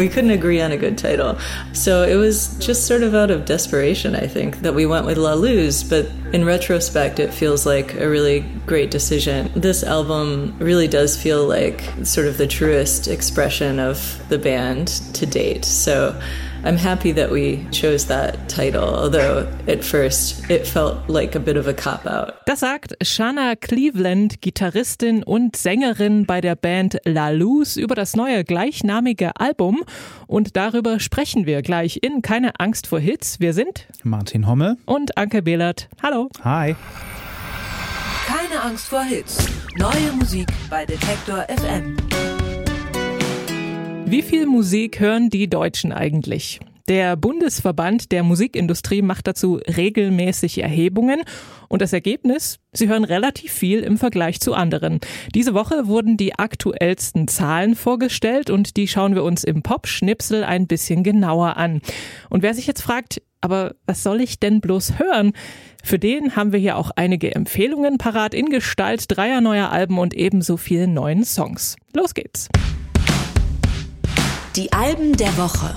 We couldn't agree on a good title. So it was just sort of out of desperation, I think, that we went with La Luz. But in retrospect, it feels like a really great decision. This album really does feel like sort of the truest expression of the band to date. So I'm happy that we chose that title, although at first it felt like a bit of a cop out. Das sagt Shanna Cleveland, Gitarristin und Sängerin bei der Band La Luz über das neue gleichnamige Album und darüber sprechen wir gleich in Keine Angst vor Hits. Wir sind Martin Hommel und Anke Behlert. Hallo. Hi. Keine Angst vor Hits. Neue Musik bei Detektor FM. Wie viel Musik hören die Deutschen eigentlich? Der Bundesverband der Musikindustrie macht dazu regelmäßig Erhebungen und das Ergebnis, sie hören relativ viel im Vergleich zu anderen. Diese Woche wurden die aktuellsten Zahlen vorgestellt und die schauen wir uns im Pop-Schnipsel ein bisschen genauer an. Und wer sich jetzt fragt, aber was soll ich denn bloß hören? Für den haben wir hier auch einige Empfehlungen parat in Gestalt dreier neuer Alben und ebenso vielen neuen Songs. Los geht's! Die Alben der Woche.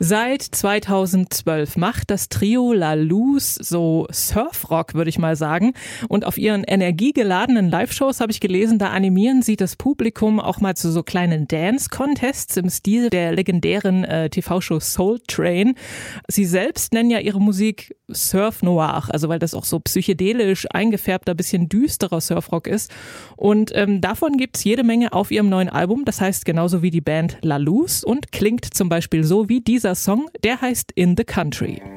Seit 2012 macht das Trio La Luz so Surfrock, würde ich mal sagen. Und auf ihren energiegeladenen Live-Shows habe ich gelesen, da animieren sie das Publikum auch mal zu so kleinen Dance-Contests im Stil der legendären äh, TV-Show Soul Train. Sie selbst nennen ja ihre Musik Surf Noir, also weil das auch so psychedelisch eingefärbter, bisschen düsterer Surfrock ist. Und ähm, davon gibt's jede Menge auf ihrem neuen Album. Das heißt genauso wie die Band La Luz und klingt zum Beispiel so wie dieser Song, der heißt In the Country.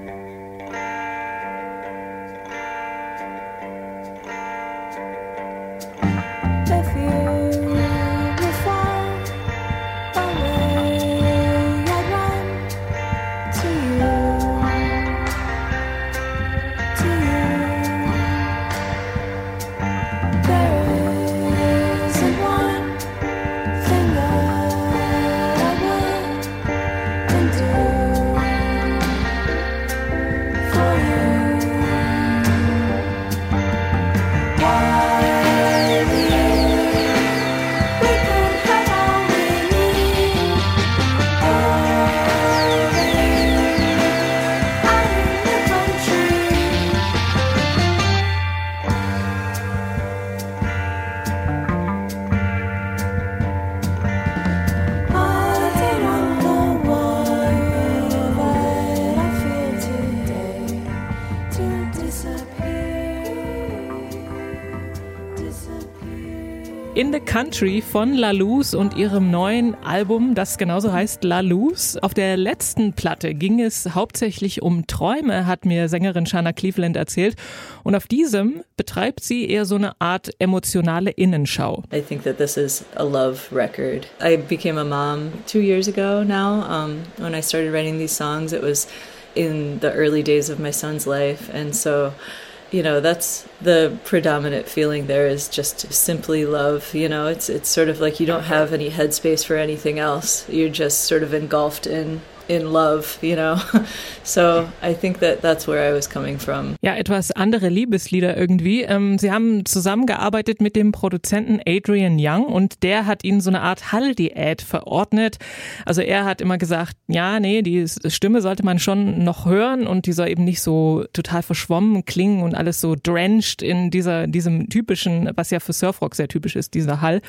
Country von La Luz und ihrem neuen Album, das genauso heißt La Luz. Auf der letzten Platte ging es hauptsächlich um Träume, hat mir Sängerin Shana Cleveland erzählt. Und auf diesem betreibt sie eher so eine Art emotionale Innenschau. I think that this is a love record. I became a mom two years ago now. Um, when I started writing these songs, it was in the early days of my son's life. And so you know that's the predominant feeling there is just simply love you know? It's it's sort of like you don't have any headspace for anything else. You're just sort of engulfed in in love, you know. So I think that that's where I was coming from. Ja, etwas andere Liebeslieder irgendwie. Ähm, Sie haben zusammengearbeitet mit dem Produzenten Adrian Young und der hat ihnen so eine Art Hall-Diät verordnet. Also er hat immer gesagt, ja, nee, die Stimme sollte man schon noch hören und die soll eben nicht so total verschwommen klingen und alles so drenched in dieser, diesem typischen, was ja für Surfrock sehr typisch ist, dieser Hall.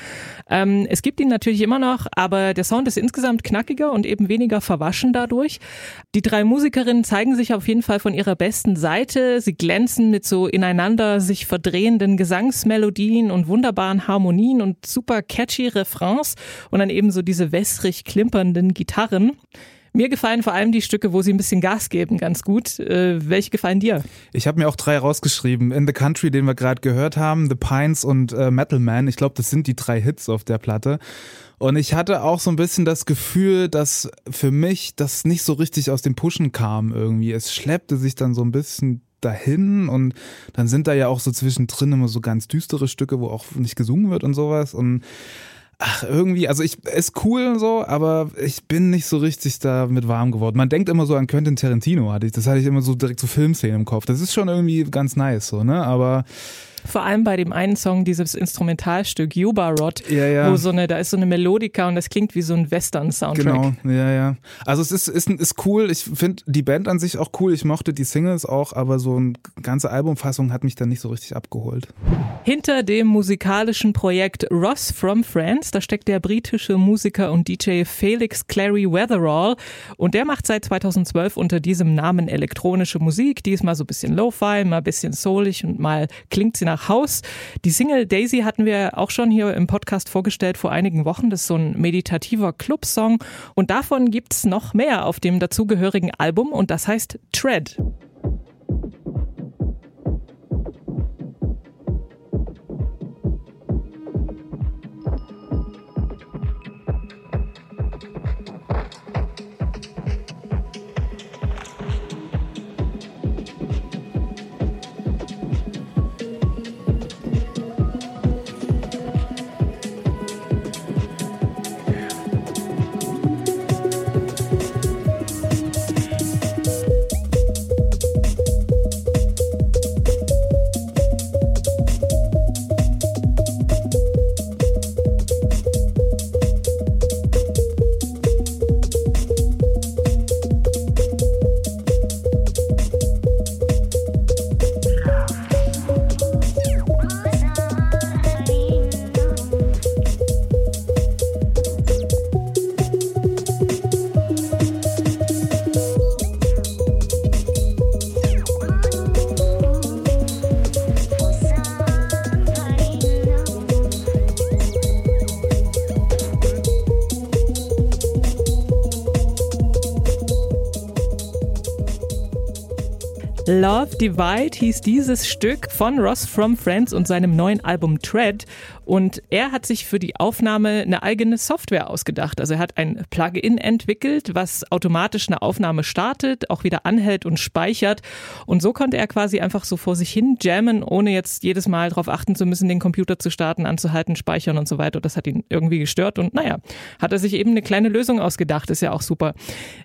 Ähm, es gibt ihn natürlich immer noch, aber der Sound ist insgesamt knackiger und eben weniger verwaschen Menschen dadurch. Die drei Musikerinnen zeigen sich auf jeden Fall von ihrer besten Seite. Sie glänzen mit so ineinander sich verdrehenden Gesangsmelodien und wunderbaren Harmonien und super catchy Refrains und dann eben so diese wässrig klimpernden Gitarren. Mir gefallen vor allem die Stücke, wo sie ein bisschen Gas geben, ganz gut. Äh, welche gefallen dir? Ich habe mir auch drei rausgeschrieben. In the Country, den wir gerade gehört haben, The Pines und äh, Metal Man. Ich glaube, das sind die drei Hits auf der Platte. Und ich hatte auch so ein bisschen das Gefühl, dass für mich das nicht so richtig aus dem Pushen kam irgendwie. Es schleppte sich dann so ein bisschen dahin und dann sind da ja auch so zwischendrin immer so ganz düstere Stücke, wo auch nicht gesungen wird und sowas und ach, irgendwie, also ich, ist cool und so, aber ich bin nicht so richtig damit warm geworden. Man denkt immer so an Quentin Tarantino, hatte ich, das hatte ich immer so direkt so Filmszenen im Kopf. Das ist schon irgendwie ganz nice, so, ne, aber Vor allem bei dem einen Song, dieses Instrumentalstück Yuba Rod, Ja, ja. wo so eine, da ist so eine Melodika und das klingt wie so ein Western-Soundtrack. Genau, ja, ja. Also es ist, ist, ist cool. Ich finde die Band an sich auch cool. Ich mochte die Singles auch, aber so eine ganze Albumfassung hat mich dann nicht so richtig abgeholt. Hinter dem musikalischen Projekt Ross from France, da steckt der britische Musiker und DJ Felix Clary Weatherall und der macht seit 2012 unter diesem Namen elektronische Musik. Die ist mal so ein bisschen Lo-Fi, mal ein bisschen soulig und mal klingt sie nach Haus. Die Single Daisy hatten wir auch schon hier im Podcast vorgestellt vor einigen Wochen. Das ist so ein meditativer Clubsong und davon gibt's noch mehr auf dem dazugehörigen Album und das heißt Tread. Love Divide hieß dieses Stück von Ross from Friends und seinem neuen Album Tread. Und er hat sich für die Aufnahme eine eigene Software ausgedacht. Also er hat ein Plugin entwickelt, was automatisch eine Aufnahme startet, auch wieder anhält und speichert. Und so konnte er quasi einfach so vor sich hin jammen, ohne jetzt jedes Mal darauf achten zu müssen, den Computer zu starten, anzuhalten, speichern und so weiter. Das hat ihn irgendwie gestört. Und naja, hat er sich eben eine kleine Lösung ausgedacht. Ist ja auch super.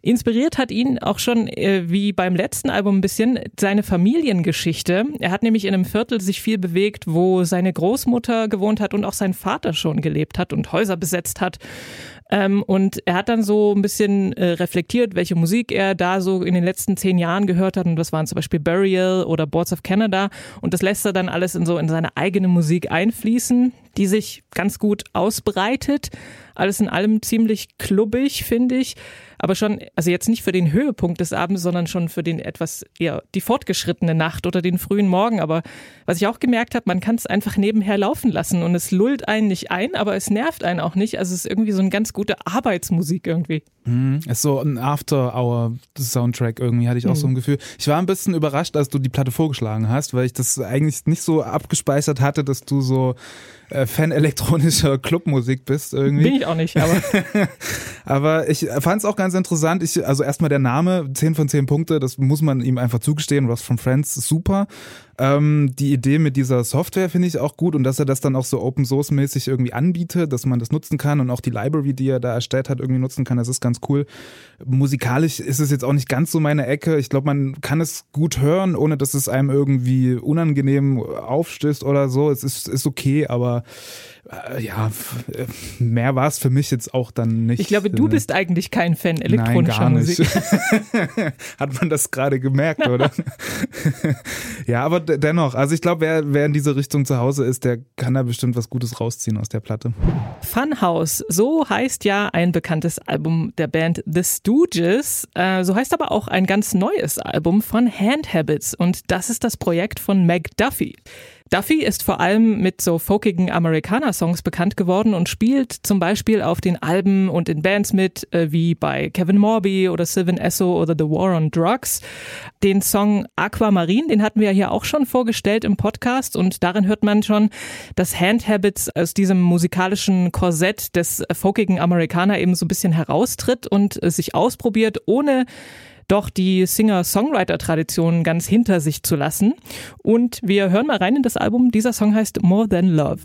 Inspiriert hat ihn auch schon, äh, wie beim letzten Album ein bisschen, seine Familiengeschichte. Er hat nämlich in einem Viertel sich viel bewegt, wo seine Großmutter gewohnt hat und auch sein Vater schon gelebt hat und Häuser besetzt hat. Ähm, und er hat dann so ein bisschen äh, reflektiert, welche Musik er da so in den letzten zehn Jahren gehört hat. Und das waren zum Beispiel Burial oder Boards of Canada. Und das lässt er dann alles in so in seine eigene Musik einfließen, die sich ganz gut ausbreitet. Alles in allem ziemlich klubbig, finde ich. Aber schon, also jetzt nicht für den Höhepunkt des Abends, sondern schon für den etwas eher die fortgeschrittene Nacht oder den frühen Morgen. Aber was ich auch gemerkt habe, man kann es einfach nebenher laufen lassen und es lullt einen nicht ein, aber es nervt einen auch nicht. Also es ist irgendwie so eine ganz gute Arbeitsmusik irgendwie. Mhm. Ist so ein After-Hour-Soundtrack irgendwie, hatte ich auch so ein Gefühl. Ich war ein bisschen überrascht, als du die Platte vorgeschlagen hast, weil ich das eigentlich nicht so abgespeichert hatte, dass du so äh, Fan elektronischer Clubmusik bist irgendwie. Bin ich auch nicht, aber Aber ich fand es auch ganz interessant. Ich, also erstmal der Name, 10 von 10 Punkte, das muss man ihm einfach zugestehen. Ross from Friends, super. Ähm, die Idee mit dieser Software finde ich auch gut und dass er das dann auch so Open Source mäßig irgendwie anbietet, dass man das nutzen kann und auch die Library, die er da erstellt hat, irgendwie nutzen kann. Das ist ganz cool. Musikalisch ist es jetzt auch nicht ganz so meine Ecke. Ich glaube, man kann es gut hören, ohne dass es einem irgendwie unangenehm aufstößt oder so. Es ist, ist okay, aber äh, ja, äh, mehr war es für mich jetzt auch dann nicht. ich glaube, du Äh, bist eigentlich kein Fan Nein, elektronischer gar nicht. Musik. Hat man das gerade gemerkt, oder? ja, aber de- dennoch, also ich glaube, wer, wer in diese Richtung zu Hause ist, der kann da bestimmt was Gutes rausziehen aus der Platte. Funhouse, so heißt ja ein bekanntes Album der Band The Stooges. Äh, so heißt aber auch ein ganz neues Album von Hand Habits und das ist das Projekt von Meg Duffy. Duffy ist vor allem mit so folkigen Amerikaner-Songs bekannt geworden und spielt zum Beispiel auf den Alben und in Bands mit, äh, wie bei Kevin Morby oder Sylvan Esso oder The War on Drugs. Den Song Aquamarine, den hatten wir ja hier auch schon vorgestellt im Podcast und darin hört man schon, dass Hand Habits aus diesem musikalischen Korsett des folkigen Amerikaner eben so ein bisschen heraustritt und äh, sich ausprobiert, ohne doch die Singer-Songwriter-Tradition ganz hinter sich zu lassen. Und wir hören mal rein in das Album. Dieser Song heißt More Than Love.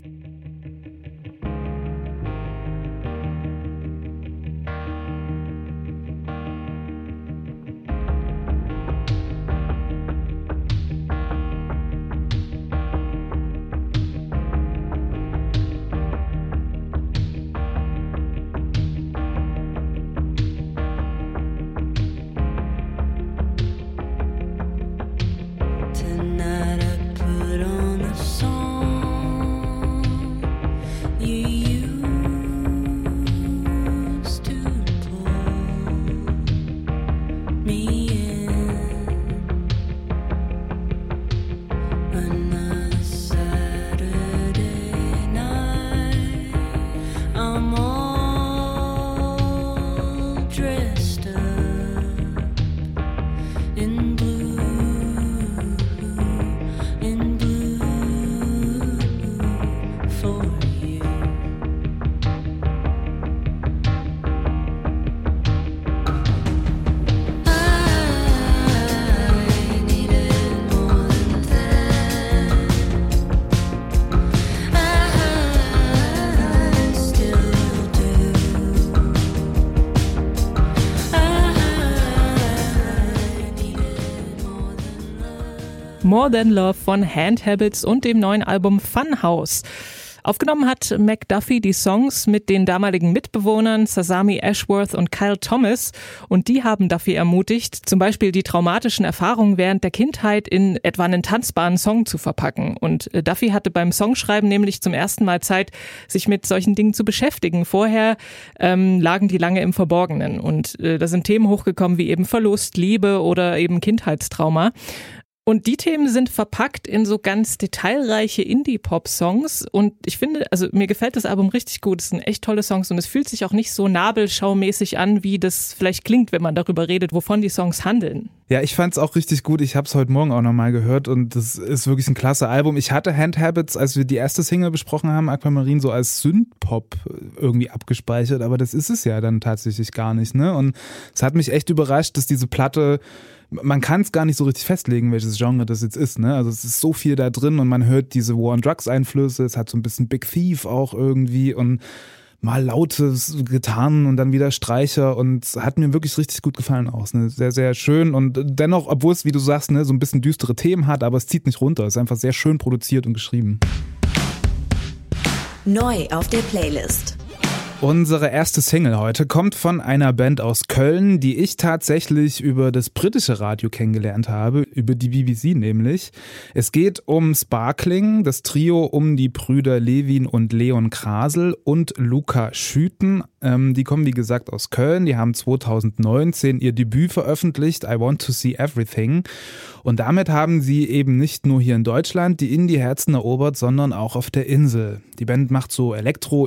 More Than Love von Hand Habits und dem neuen Album Funhouse. Aufgenommen hat McDuffie die Songs mit den damaligen Mitbewohnern Sasami Ashworth und Kyle Thomas und die haben Duffy ermutigt, zum Beispiel die traumatischen Erfahrungen während der Kindheit in etwa einen tanzbaren Song zu verpacken. Und äh, Duffy hatte beim Songschreiben nämlich zum ersten Mal Zeit, sich mit solchen Dingen zu beschäftigen. Vorher ähm, lagen die lange im Verborgenen und äh, da sind Themen hochgekommen wie eben Verlust, Liebe oder eben Kindheitstrauma. Und die Themen sind verpackt in so ganz detailreiche Indie-Pop-Songs. Und ich finde, also mir gefällt das Album richtig gut. Es sind echt tolle Songs und es fühlt sich auch nicht so nabelschaumäßig an, wie das vielleicht klingt, wenn man darüber redet, wovon die Songs handeln. Ja, ich fand es auch richtig gut. Ich habe es heute Morgen auch nochmal gehört und das ist wirklich ein klasse Album. Ich hatte Hand Habits, als wir die erste Single besprochen haben, Aquamarine, so als Synthpop irgendwie abgespeichert, aber das ist es ja dann tatsächlich gar nicht. Ne? Und es hat mich echt überrascht, dass diese Platte man kann es gar nicht so richtig festlegen, welches Genre das jetzt ist. Ne? Also es ist so viel da drin und man hört diese War on Drugs Einflüsse. Es hat so ein bisschen Big Thief auch irgendwie und mal lautes Gitarren und dann wieder Streicher und hat mir wirklich richtig gut gefallen aus. Ne? Sehr, sehr schön und dennoch, obwohl es, wie du sagst, ne, so ein bisschen düstere Themen hat, aber es zieht nicht runter. Es ist einfach sehr schön produziert und geschrieben. Neu auf der Playlist. Unsere erste Single heute kommt von einer Band aus Köln, die ich tatsächlich über das britische Radio kennengelernt habe, über die BBC nämlich. Es geht um Sparkling, das Trio um die Brüder Levin und Leon Krasel und Luca Schüten. Ähm, die kommen wie gesagt aus Köln, die haben 2019 ihr Debüt veröffentlicht, I Want to See Everything. Und damit haben sie eben nicht nur hier in Deutschland die Indie-Herzen erobert, sondern auch auf der Insel. Die Band macht so Elektro,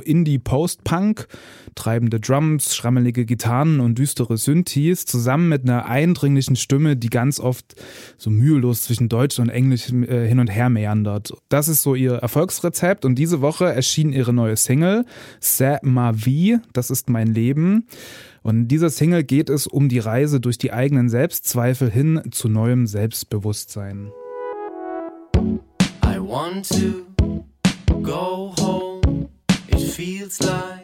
Treibende Drums, schrammelige Gitarren und düstere Synthes, zusammen mit einer eindringlichen Stimme, die ganz oft so mühelos zwischen Deutsch und Englisch äh, hin und her meandert. Das ist so ihr Erfolgsrezept und diese Woche erschien ihre neue Single, C'est ma vie, das ist mein Leben. Und in dieser Single geht es um die Reise durch die eigenen Selbstzweifel hin zu neuem Selbstbewusstsein. I want to go home. It feels like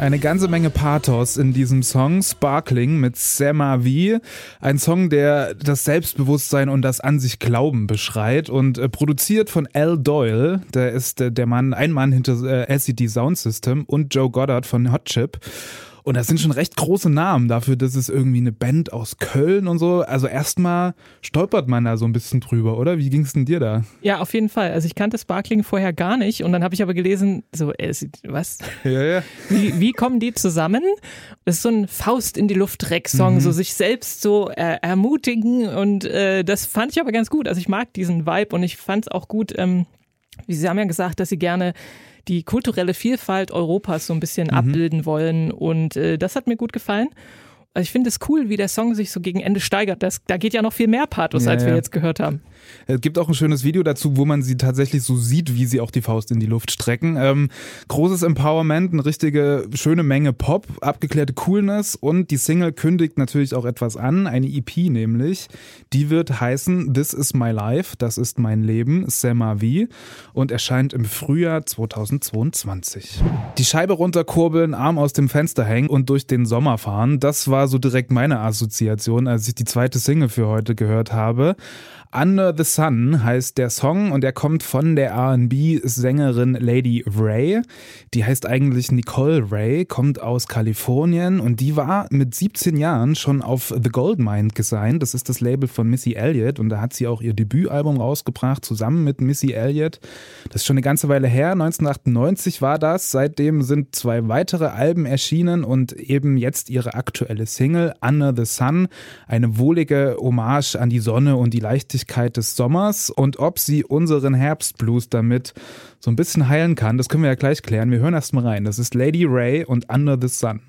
Eine ganze Menge Pathos in diesem Song Sparkling mit Sema V. Ein Song, der das Selbstbewusstsein und das An sich Glauben beschreit und äh, produziert von Al Doyle. Der ist äh, der Mann, ein Mann hinter äh, LCD Sound System und Joe Goddard von Hot Chip. Und das sind schon recht große Namen dafür, dass es irgendwie eine Band aus Köln und so. Also erstmal stolpert man da so ein bisschen drüber, oder? Wie ging es denn dir da? Ja, auf jeden Fall. Also ich kannte Sparkling vorher gar nicht und dann habe ich aber gelesen, so, äh, was? Ja, ja. Wie, wie kommen die zusammen? Das ist so ein Faust in die Luft Dreck-Song, mhm. so sich selbst so äh, ermutigen und äh, das fand ich aber ganz gut. Also ich mag diesen Vibe und ich fand es auch gut, ähm, wie Sie haben ja gesagt, dass Sie gerne die kulturelle Vielfalt Europas so ein bisschen mhm. abbilden wollen. Und äh, das hat mir gut gefallen. Also ich finde es cool, wie der Song sich so gegen Ende steigert. Das, da geht ja noch viel mehr Pathos, Ja, als wir ja. jetzt gehört haben. Es gibt auch ein schönes Video dazu, wo man sie tatsächlich so sieht, wie sie auch die Faust in die Luft strecken. Ähm, großes Empowerment, eine richtige schöne Menge Pop, abgeklärte Coolness und die Single kündigt natürlich auch etwas an, eine EP nämlich. Die wird heißen This is my life, das ist mein Leben, ma vie und erscheint im Frühjahr 2022. Die Scheibe runterkurbeln, Arm aus dem Fenster hängen und durch den Sommer fahren, das war so direkt meine Assoziation, als ich die zweite Single für heute gehört habe. Under the Sun heißt der Song und er kommt von der R&B-Sängerin Lady Ray. Die heißt eigentlich Nicole Ray, kommt aus Kalifornien und die war mit 17 Jahren schon auf The Goldmine gesigned. Das ist das Label von Missy Elliott und da hat sie auch ihr Debütalbum rausgebracht, zusammen mit Missy Elliott. Das ist schon eine ganze Weile her, 1998 war das. Seitdem sind zwei weitere Alben erschienen und eben jetzt ihre aktuelle Single Under the Sun, eine wohlige Hommage an die Sonne und die Leichtigkeit des Sommers und ob sie unseren Herbstblues damit so ein bisschen heilen kann, das können wir ja gleich klären. Wir hören erst mal rein. Das ist Lady Ray und Under the Sun.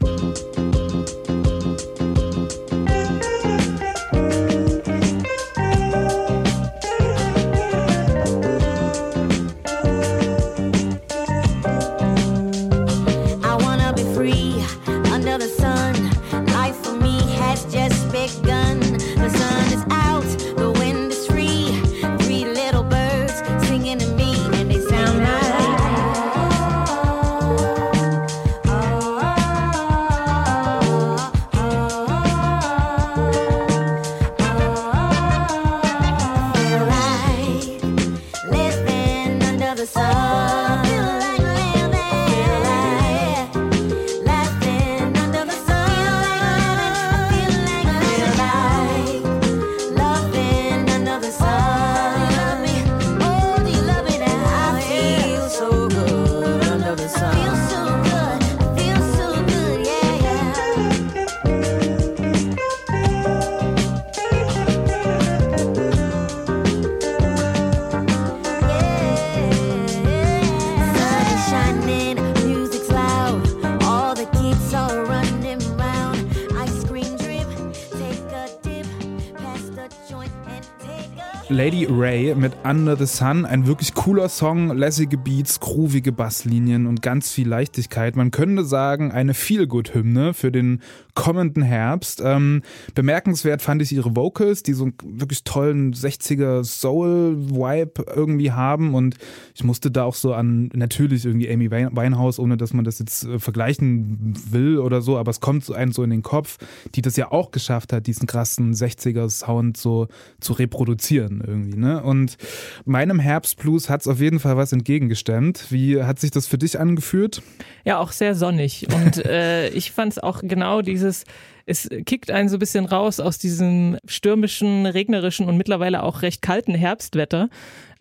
Lady Ray mit Under the Sun, ein wirklich cooler Song, lässige Beats, groovige Basslinien und ganz viel Leichtigkeit. Man könnte sagen, eine Feel-Good-Hymne für den kommenden Herbst. Ähm, bemerkenswert fand ich ihre Vocals, die so einen wirklich tollen 60er Soul-Vibe irgendwie haben und ich musste da auch so an natürlich irgendwie Amy Winehouse, ohne dass man das jetzt äh, vergleichen will oder so, aber es kommt so einem so in den Kopf, die das ja auch geschafft hat, diesen krassen 60er-Sound so zu reproduzieren irgendwie. Ne? Und meinem Herbstblues hat es auf jeden Fall was entgegengestemmt. Wie hat sich das für dich angefühlt? Ja, auch sehr sonnig. Und äh, ich fand es auch genau dieses, es kickt einen so ein bisschen raus aus diesem stürmischen, regnerischen und mittlerweile auch recht kalten Herbstwetter.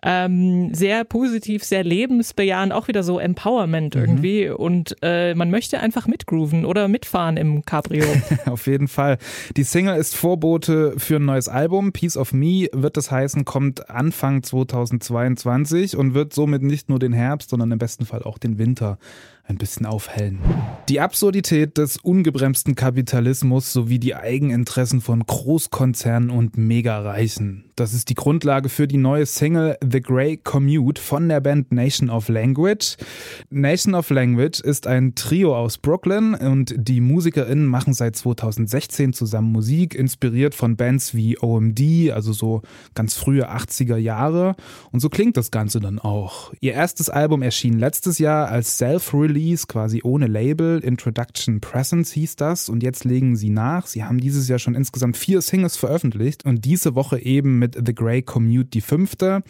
Ähm, sehr positiv, sehr lebensbejahend, auch wieder so Empowerment irgendwie. Und äh, man möchte einfach mitgrooven oder mitfahren im Cabrio. Auf jeden Fall. Die Single ist Vorbote für ein neues Album. Piece of Me wird das heißen, kommt Anfang 2022 und wird somit nicht nur den Herbst, sondern im besten Fall auch den Winter ein bisschen aufhellen. Die Absurdität des ungebremsten Kapitalismus sowie die Eigeninteressen von Großkonzernen und Megareichen. Das ist die Grundlage für die neue Single The Grey Commute von der Band Nation of Language. Nation of Language ist ein Trio aus Brooklyn und die MusikerInnen machen seit 2016 zusammen Musik, inspiriert von Bands wie OMD, also so ganz frühe 80er Jahre. Und so klingt das Ganze dann auch. Ihr erstes Album erschien letztes Jahr als Self-Release, quasi ohne Label. Introduction Presence hieß das. Und jetzt legen sie nach. Sie haben dieses Jahr schon insgesamt vier Singles veröffentlicht und diese Woche eben mit The Grey Commute die fünfte.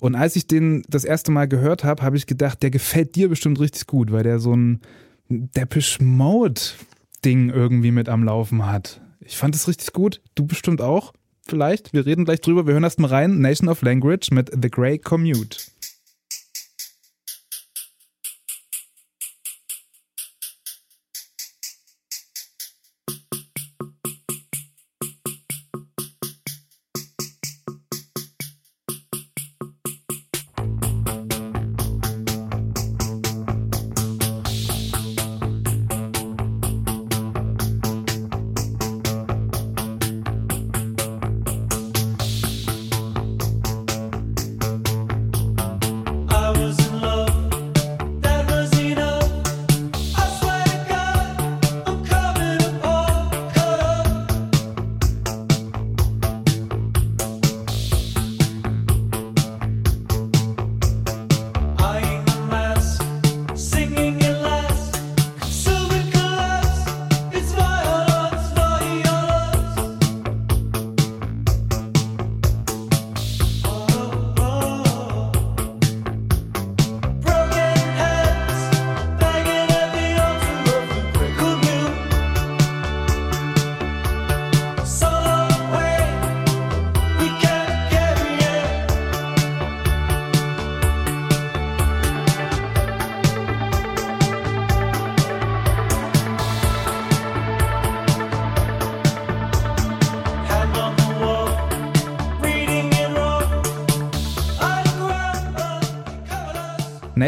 Und als ich den das erste Mal gehört habe, habe ich gedacht, der gefällt dir bestimmt richtig gut, weil der so ein Depeche Mode Ding irgendwie mit am Laufen hat. Ich fand es richtig gut. Du bestimmt auch. Vielleicht. Wir reden gleich drüber. Wir hören erst mal rein. Nation of Language mit The Grey Commute.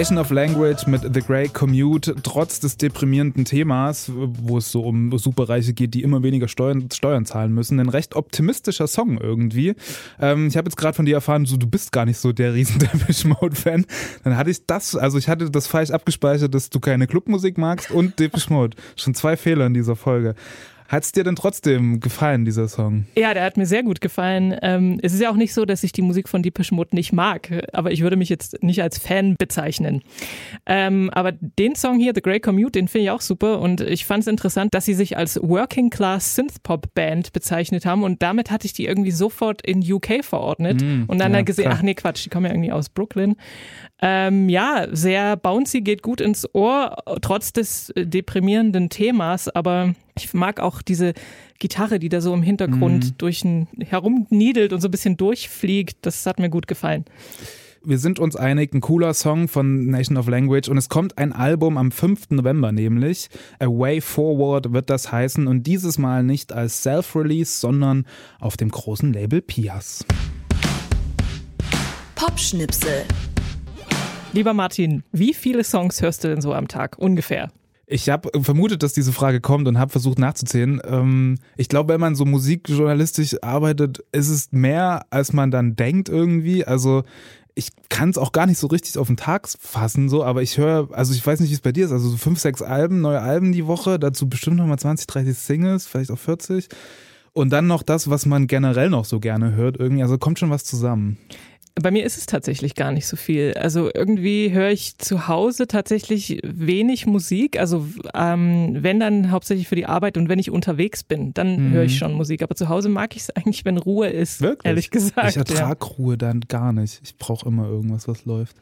Nation of Language mit The Grey Commute, trotz des deprimierenden Themas, wo es so um Superreiche geht, die immer weniger Steuern, Steuern zahlen müssen, ein recht optimistischer Song irgendwie. Ähm, ich habe jetzt gerade von dir erfahren, so, du bist gar nicht so der riesen Depeche Mode Fan. Dann hatte ich das, also ich hatte das falsch abgespeichert, dass du keine Clubmusik magst und Depeche Mode. Schon zwei Fehler in dieser Folge. Hat es dir denn trotzdem gefallen, dieser Song? Ja, der hat mir sehr gut gefallen. Ähm, es ist ja auch nicht so, dass ich die Musik von Depeche Mode nicht mag, aber ich würde mich jetzt nicht als Fan bezeichnen. Ähm, aber den Song hier, The Grey Commute, den finde ich auch super und ich fand es interessant, dass sie sich als Working Class Synthpop Band bezeichnet haben und damit hatte ich die irgendwie sofort in UK verordnet Mm, und dann ja, gesehen, klar. ach nee, Quatsch, die kommen ja irgendwie aus Brooklyn. Ähm, ja, sehr bouncy, geht gut ins Ohr, trotz des äh, deprimierenden Themas, aber ich mag auch diese Gitarre, die da so im Hintergrund durch ein herumniedelt und so ein bisschen durchfliegt. Das hat mir gut gefallen. Wir sind uns einig, ein cooler Song von Nation of Language und es kommt ein Album am 5. November nämlich. A Way Forward wird das heißen und dieses Mal nicht als Self-Release, sondern auf dem großen Label Pias. Popschnipsel. Lieber Martin, wie viele Songs hörst du denn so am Tag ungefähr? Ich habe vermutet, dass diese Frage kommt und habe versucht nachzuzählen. Ähm, ich glaube, wenn man so musikjournalistisch arbeitet, ist es mehr, als man dann denkt irgendwie. Also ich kann es auch gar nicht so richtig auf den Tag fassen, so, aber ich höre, also ich weiß nicht, wie es bei dir ist, also so fünf, sechs Alben, neue Alben die Woche, dazu bestimmt nochmal 20, 30 Singles, vielleicht auch 40. Und dann noch das, was man generell noch so gerne hört, irgendwie. Also kommt schon was zusammen. Bei mir ist es tatsächlich gar nicht so viel. Also irgendwie höre ich zu Hause tatsächlich wenig Musik. Also ähm, wenn dann hauptsächlich für die Arbeit und wenn ich unterwegs bin, dann höre ich schon Musik. Aber zu Hause mag ich es eigentlich, wenn Ruhe ist. Wirklich? Ehrlich gesagt. Ich ertrage Ruhe dann gar nicht. Ich brauche immer irgendwas, was läuft.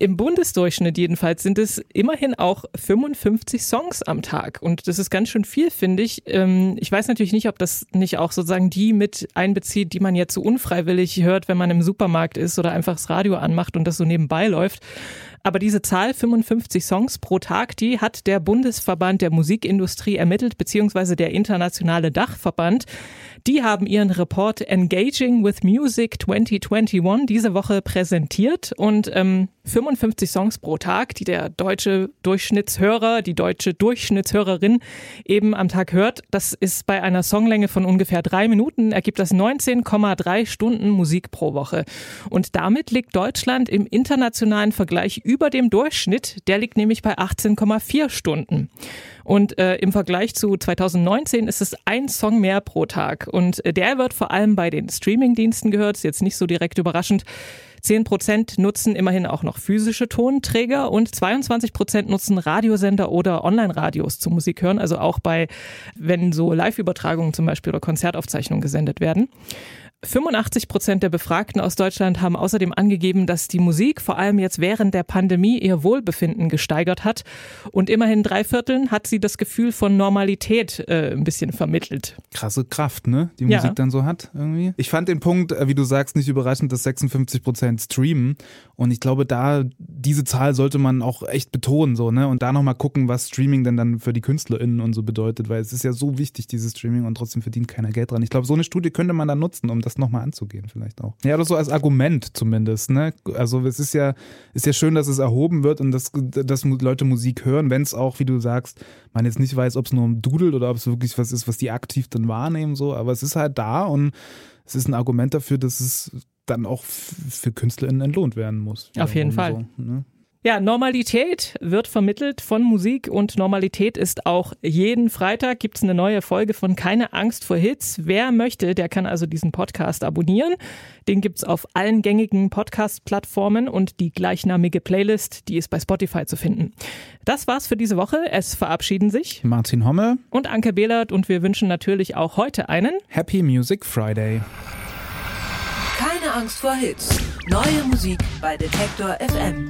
Im Bundesdurchschnitt jedenfalls sind es immerhin auch 55 Songs am Tag. Und das ist ganz schön viel, finde ich. Ähm, Ich weiß natürlich nicht, ob das nicht auch sozusagen die mit einbezieht, die man jetzt so unfreiwillig hört, wenn man im Supermarkt ist oder einfach das Radio anmacht und das so nebenbei läuft. Aber diese Zahl 55 Songs pro Tag, die hat der Bundesverband der Musikindustrie ermittelt, beziehungsweise der internationale Dachverband. Die haben ihren Report Engaging with Music 2021 diese Woche präsentiert und ähm, 55 Songs pro Tag, die der deutsche Durchschnittshörer, die deutsche Durchschnittshörerin eben am Tag hört. Das ist bei einer Songlänge von ungefähr drei Minuten, ergibt das 19,3 Stunden Musik pro Woche. Und damit liegt Deutschland im internationalen Vergleich über dem Durchschnitt. Der liegt nämlich bei 18,4 Stunden. Und äh, im Vergleich zu 2019 ist es ein Song mehr pro Tag. Und äh, der wird vor allem bei den Streamingdiensten gehört. Ist jetzt nicht so direkt überraschend. 10 Prozent nutzen immerhin auch noch physische Tonträger und 22 Prozent nutzen Radiosender oder Online-Radios zum Musik hören. Also auch bei, wenn so Live-Übertragungen zum Beispiel oder Konzertaufzeichnungen gesendet werden. 85 Prozent der Befragten aus Deutschland haben außerdem angegeben, dass die Musik vor allem jetzt während der Pandemie ihr Wohlbefinden gesteigert hat. Und immerhin drei Vierteln hat sie das Gefühl von Normalität äh, ein bisschen vermittelt. Krasse Kraft, ne? Die Ja. Musik dann so hat irgendwie. Ich fand den Punkt, äh, wie du sagst, nicht überraschend, dass 56 Prozent streamen. Und ich glaube, da, diese Zahl sollte man auch echt betonen, so, ne? Und da nochmal gucken, was Streaming denn dann für die KünstlerInnen und so bedeutet, weil es ist ja so wichtig, dieses Streaming, und trotzdem verdient keiner Geld dran. Ich glaube, so eine Studie könnte man dann nutzen, um das nochmal anzugehen, vielleicht auch. Ja, oder so als Argument zumindest, ne? Also, es ist ja, ist ja schön, dass es erhoben wird und dass, dass Leute Musik hören, wenn es auch, wie du sagst, man jetzt nicht weiß, ob es nur um Dudelt oder ob es wirklich was ist, was die aktiv dann wahrnehmen, so. Aber es ist halt da und es ist ein Argument dafür, dass es dann auch für KünstlerInnen entlohnt werden muss. Auf jeden Fall. So, ne? Ja, Normalität wird vermittelt von Musik und Normalität ist auch jeden Freitag gibt's eine neue Folge von Keine Angst vor Hits. Wer möchte, der kann also diesen Podcast abonnieren. Den gibt's auf allen gängigen Podcast-Plattformen und die gleichnamige Playlist, die ist bei Spotify zu finden. Das war's für diese Woche. Es verabschieden sich Martin Hommel, und Anke Behlert und wir wünschen natürlich auch heute einen Happy Music Friday. Keine Angst vor Hits. Neue Musik bei Detektor FM.